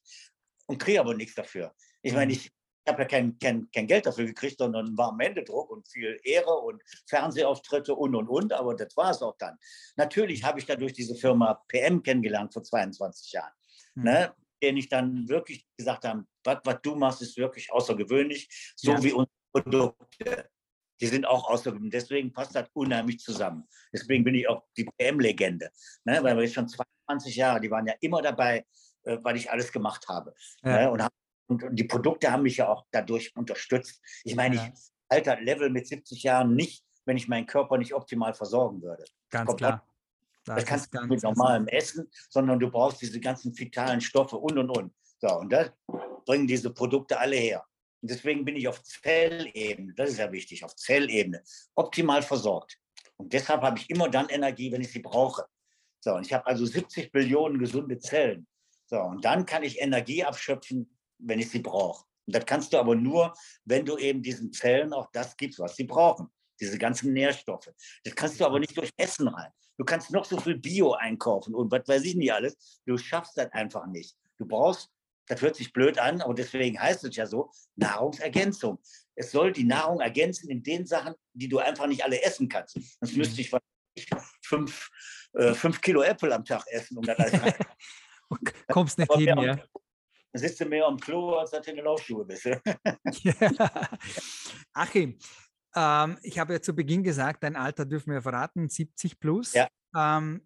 und kriege aber nichts dafür. Ich meine, mhm. ich habe ja kein, kein, kein Geld dafür gekriegt, sondern einen warmen Händedruck und viel Ehre und Fernsehauftritte und und und, aber das war es auch dann. Natürlich habe ich dadurch diese Firma PM kennengelernt vor 22 Jahren. Mhm. Ne? den ich dann wirklich gesagt habe, was, was du machst, ist wirklich außergewöhnlich, so ja. wie unsere Produkte. Die sind auch außergewöhnlich. Deswegen passt das unheimlich zusammen. Deswegen bin ich auch die PM-Legende. Ne? Weil wir jetzt schon 22 Jahre, die waren ja immer dabei, äh, weil ich alles gemacht habe. Ja. Ne? Und, und, und, die Produkte haben mich ja auch dadurch unterstützt. Ich meine, ja. ich alter Level mit 70 Jahren nicht, wenn ich meinen Körper nicht optimal versorgen würde. Ganz klar. Das, das kannst du mit normalem Essen, sondern du brauchst diese ganzen fetalen Stoffe und und und. So, und das bringen diese Produkte alle her. Und deswegen bin ich auf Zellebene, das ist ja wichtig, auf Zellebene, optimal versorgt. Und deshalb habe ich immer dann Energie, wenn ich sie brauche. So, und ich habe also 70 Billionen gesunde Zellen. So, und dann kann ich Energie abschöpfen, wenn ich sie brauche. Und das kannst du aber nur, wenn du eben diesen Zellen auch das gibst, was sie brauchen. Diese ganzen Nährstoffe. Das kannst du aber nicht durch Essen rein. Du kannst noch so viel Bio einkaufen und was weiß ich nicht alles. Du schaffst das einfach nicht. Du brauchst, das hört sich blöd an, aber deswegen heißt es ja so, Nahrungsergänzung. Es soll die Nahrung ergänzen in den Sachen, die du einfach nicht alle essen kannst. Sonst müsste ich fünf, äh, fünf Kilo Äpfel am Tag essen, um das alles Kommst nicht hin, ja. Dann sitzt du mehr am Klo, als dass du in der Laufschuhe bist. ja. Achim, ähm, ich habe ja zu Beginn gesagt, dein Alter dürfen wir verraten, 70 plus. Ja. Ähm,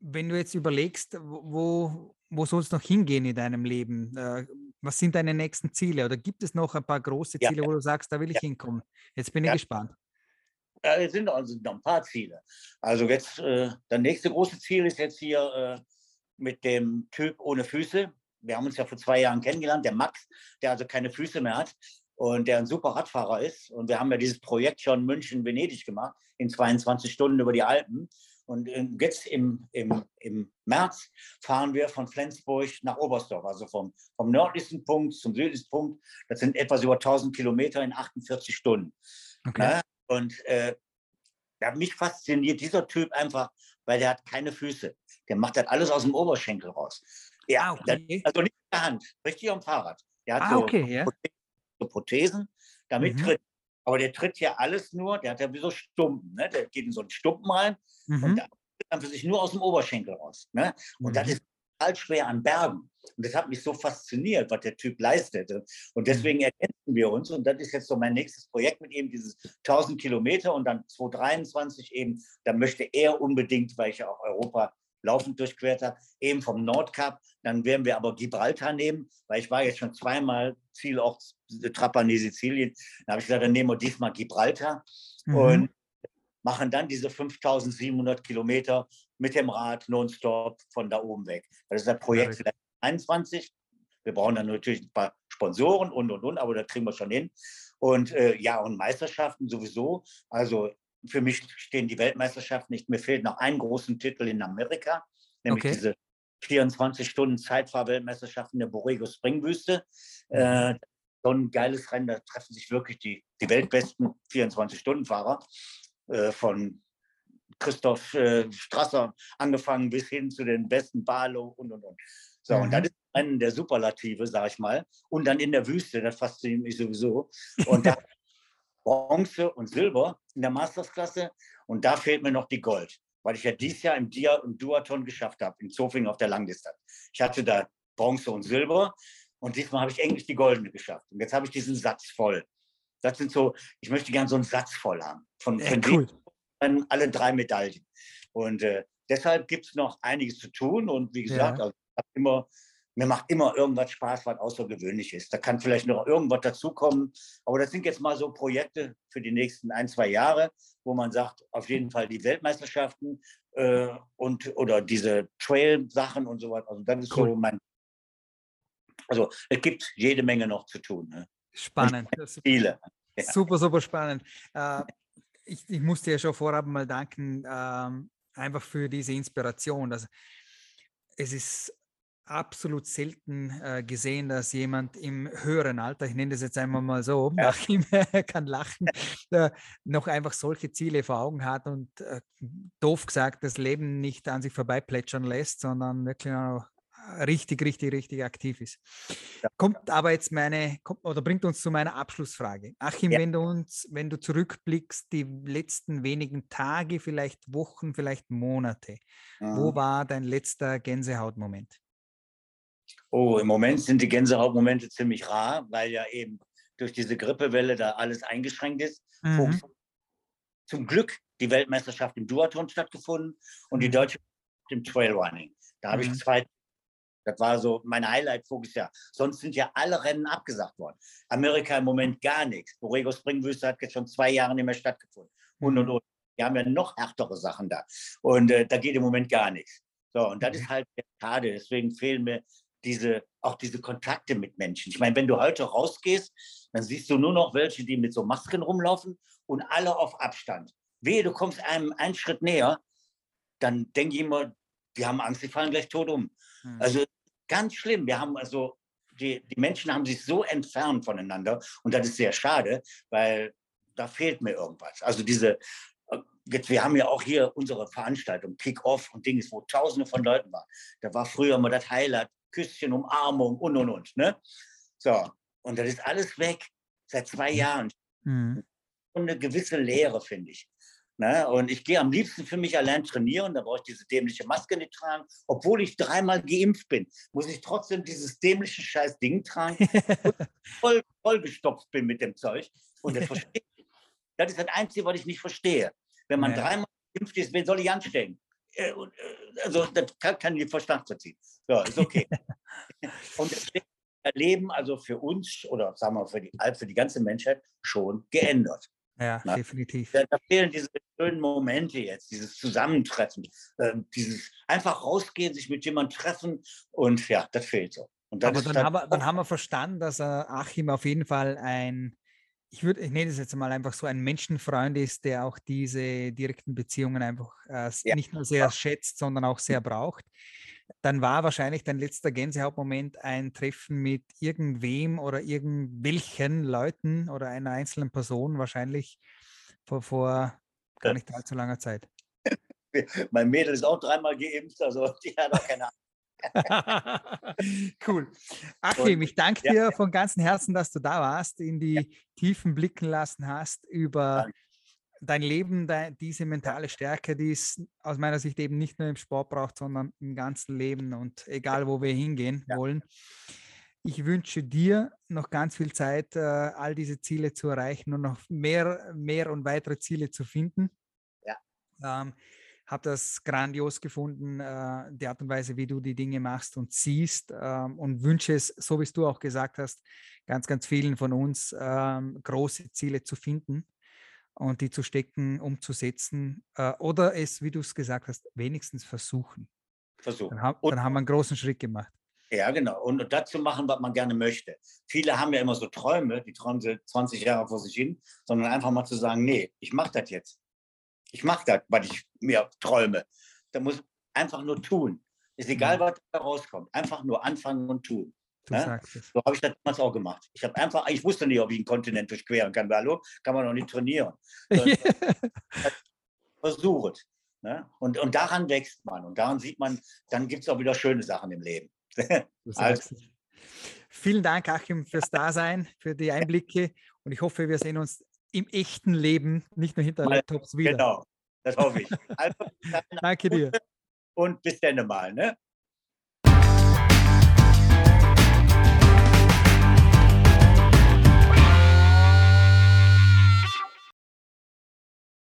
wenn du jetzt überlegst, wo, wo soll es noch hingehen in deinem Leben? Äh, was sind deine nächsten Ziele? Oder gibt es noch ein paar große Ziele, ja. wo du sagst, da will ich hinkommen? Jetzt bin ich gespannt. Ja, es sind also noch ein paar Ziele. Also jetzt, äh, das nächste große Ziel ist jetzt hier äh, mit dem Typ ohne Füße. Wir haben uns ja vor zwei Jahren kennengelernt, der Max, der also keine Füße mehr hat und der ein super Radfahrer ist. Und wir haben ja dieses Projekt schon München-Venedig gemacht, in 22 Stunden über die Alpen. Und jetzt im, im, im März fahren wir von Flensburg nach Oberstdorf, also vom, vom nördlichsten Punkt zum südlichsten Punkt. Das sind etwas über 1000 Kilometer in 48 Stunden. Okay. Ja, und äh, mich fasziniert dieser Typ einfach, weil der hat keine Füße. Der macht das alles aus dem Oberschenkel raus. Ja, ah, okay. also nicht in der Hand, richtig am Fahrrad. Der hat ah, so okay, ja so Prothesen, damit mhm. tritt. Aber der tritt ja alles nur, der hat ja wie so Stumpen, ne? der geht in so einen Stumpen rein mhm. und dann für sich nur aus dem Oberschenkel raus. Ne? Und mhm. das ist total schwer an Bergen. Und das hat mich so fasziniert, was der Typ leistete. Und mhm. deswegen ergänzen wir uns. Und das ist jetzt so mein nächstes Projekt mit ihm, dieses 1000 Kilometer und dann 2023 eben. Da möchte er unbedingt, weil ich ja auch Europa laufend durchquert habe, eben vom Nordkap. Dann werden wir aber Gibraltar nehmen, weil ich war jetzt schon zweimal Zielort Trapani, Sizilien. Da habe ich gesagt, dann nehmen wir diesmal Gibraltar mhm. und machen dann diese 5700 Kilometer mit dem Rad nonstop von da oben weg. Das ist das Projekt ja, 21. Wir brauchen dann natürlich ein paar Sponsoren und und und, aber das kriegen wir schon hin. Und äh, ja, und Meisterschaften sowieso. Also für mich stehen die Weltmeisterschaften nicht. Mir fehlt noch einen großen Titel in Amerika, nämlich okay. diese 24 Stunden Zeitfahrweltmeisterschaft in der Borrego Springwüste. Mhm. Äh, so ein geiles Rennen, da treffen sich wirklich die, die weltbesten 24-Stunden-Fahrer äh, von Christoph äh, Strasser angefangen bis hin zu den besten Barlow und und und. So, mhm. und das ist ein der Superlative, sag ich mal. Und dann in der Wüste, das fasziniert mich sowieso. Und da Bronze und Silber in der Mastersklasse. Und da fehlt mir noch die Gold, weil ich ja dieses Jahr im, Dia im Duathon geschafft habe, in Zofingen auf der Langdistanz. Ich hatte da Bronze und Silber und diesmal habe ich endlich die goldene geschafft. Und jetzt habe ich diesen Satz voll. Das sind so, ich möchte gerne so einen Satz voll haben. Von, ja, von cool. alle drei Medaillen. Und äh, deshalb gibt es noch einiges zu tun. Und wie gesagt, ja. also, immer, mir macht immer irgendwas Spaß, was außergewöhnlich ist. Da kann vielleicht noch irgendwas dazukommen. Aber das sind jetzt mal so Projekte für die nächsten ein, zwei Jahre, wo man sagt, auf jeden Fall die Weltmeisterschaften äh, und oder diese Trail-Sachen und so weiter. Also das ist cool. so mein also es gibt jede Menge noch zu tun. Ne? Spannend. Viele. Ja. Super, super spannend. Äh, ich, ich musste ja schon vorab mal danken, ähm, einfach für diese Inspiration. Also, es ist absolut selten äh, gesehen, dass jemand im höheren Alter, ich nenne das jetzt einmal mal so, ja. nach ihm kann lachen, äh, noch einfach solche Ziele vor Augen hat und äh, doof gesagt das Leben nicht an sich vorbei plätschern lässt, sondern wirklich auch richtig, richtig, richtig aktiv ist. Ja. Kommt aber jetzt meine, kommt, oder bringt uns zu meiner Abschlussfrage. Achim, ja. wenn du uns, wenn du zurückblickst, die letzten wenigen Tage, vielleicht Wochen, vielleicht Monate, mhm. wo war dein letzter Gänsehautmoment? Oh, im Moment sind die Gänsehautmomente ziemlich rar, weil ja eben durch diese Grippewelle da alles eingeschränkt ist. Mhm. Zum Glück die Weltmeisterschaft im Duathlon stattgefunden und die mhm. deutsche im Trailrunning. Da habe mhm. ich zwei. Das war so mein Highlight voriges Jahr. Sonst sind ja alle Rennen abgesagt worden. Amerika im Moment gar nichts. Borrego Springwüste hat jetzt schon zwei Jahre nicht mehr stattgefunden. Und und mhm. und. Wir haben ja noch härtere Sachen da. Und äh, da geht im Moment gar nichts. So, und das ist halt schade. Deswegen fehlen mir diese, auch diese Kontakte mit Menschen. Ich meine, wenn du heute rausgehst, dann siehst du nur noch welche, die mit so Masken rumlaufen und alle auf Abstand. Wehe, du kommst einem einen Schritt näher, dann denke ich immer, die haben Angst, die fallen gleich tot um. Mhm. Also ganz schlimm. Wir haben also, die, die Menschen haben sich so entfernt voneinander und das ist sehr schade, weil da fehlt mir irgendwas. Also diese, äh, jetzt, wir haben ja auch hier unsere Veranstaltung, Kick-Off und Dings, wo tausende von Leuten waren. Da war früher immer das Highlight, Küsschen, Umarmung und und und. Ne? So, und das ist alles weg seit zwei Jahren. Mhm. Und eine gewisse Leere, finde ich. Ne? Und ich gehe am liebsten für mich allein trainieren, da brauche ich diese dämliche Maske nicht tragen. Obwohl ich dreimal geimpft bin, muss ich trotzdem dieses dämliche scheiß Ding tragen voll, voll gestopft bin mit dem Zeug. Und das verstehe ich. Das ist das Einzige, was ich nicht verstehe. Wenn man ja. dreimal geimpft ist, wen soll ich anstecken? Äh, äh, also das kann, kann den Verstand verziehen. Ja, ist okay. und das Leben also für uns oder sagen wir für die, für die ganze Menschheit schon geändert. Ja, Na? definitiv. Da, da, fehlen diese schönen Momente jetzt, dieses Zusammentreffen, äh, dieses einfach rausgehen, sich mit jemandem treffen und ja, das fehlt so. Aber dann, haben wir, dann haben wir verstanden, dass äh, Achim auf jeden Fall ein ich würde, ich nenne es jetzt mal einfach so ein Menschenfreund ist, der auch diese direkten Beziehungen einfach äh, ja. nicht nur sehr schätzt, sondern auch sehr braucht. Dann war wahrscheinlich dein letzter Gänsehautmoment ein Treffen mit irgendwem oder irgendwelchen Leuten oder einer einzelnen Person, wahrscheinlich vor, vor gar nicht allzu langer Zeit. mein Mädel ist auch dreimal geimpft, also die hat auch keine Ahnung. cool. Achim, ich danke dir ja. von ganzem Herzen, dass du da warst, in die ja. Tiefen blicken lassen hast über Danke. dein Leben, dein, diese mentale Stärke, die es aus meiner Sicht eben nicht nur im Sport braucht, sondern im ganzen Leben und egal, wo wir hingehen ja. wollen. Ich wünsche dir noch ganz viel Zeit, äh, all diese Ziele zu erreichen und noch mehr, mehr und weitere Ziele zu finden. Ja. Ähm, habe das grandios gefunden, äh, die Art und Weise, wie du die Dinge machst und siehst ähm, und wünsche es, so wie du auch gesagt hast, ganz, ganz vielen von uns ähm, große Ziele zu finden und die zu stecken, umzusetzen äh, oder es, wie du es gesagt hast, wenigstens versuchen. Versuchen. Dann, dann haben wir einen großen Schritt gemacht. Ja, genau. Und das zu machen, was man gerne möchte. Viele haben ja immer so Träume, die träumen sie 20 Jahre vor sich hin, sondern einfach mal zu sagen, nee, ich mache das jetzt. Ich mache das, was ich mir träume. Da muss einfach nur tun. Ist egal, mhm. was da rauskommt. Einfach nur anfangen und tun. Ne? So habe ich das damals auch gemacht. Ich habe einfach, ich wusste nicht, ob ich einen Kontinent durchqueren kann. Hallo, kann man noch nicht trainieren. Versucht. Ne? Und, und daran wächst man. Und daran sieht man, dann gibt es auch wieder schöne Sachen im Leben. also. Vielen Dank, Achim, fürs Dasein, für die Einblicke. Und ich hoffe, wir sehen uns im echten Leben, nicht nur hinter Laptops wieder. Genau, das hoffe ich. Also, Danke dir. Und bis dann mal. Ne?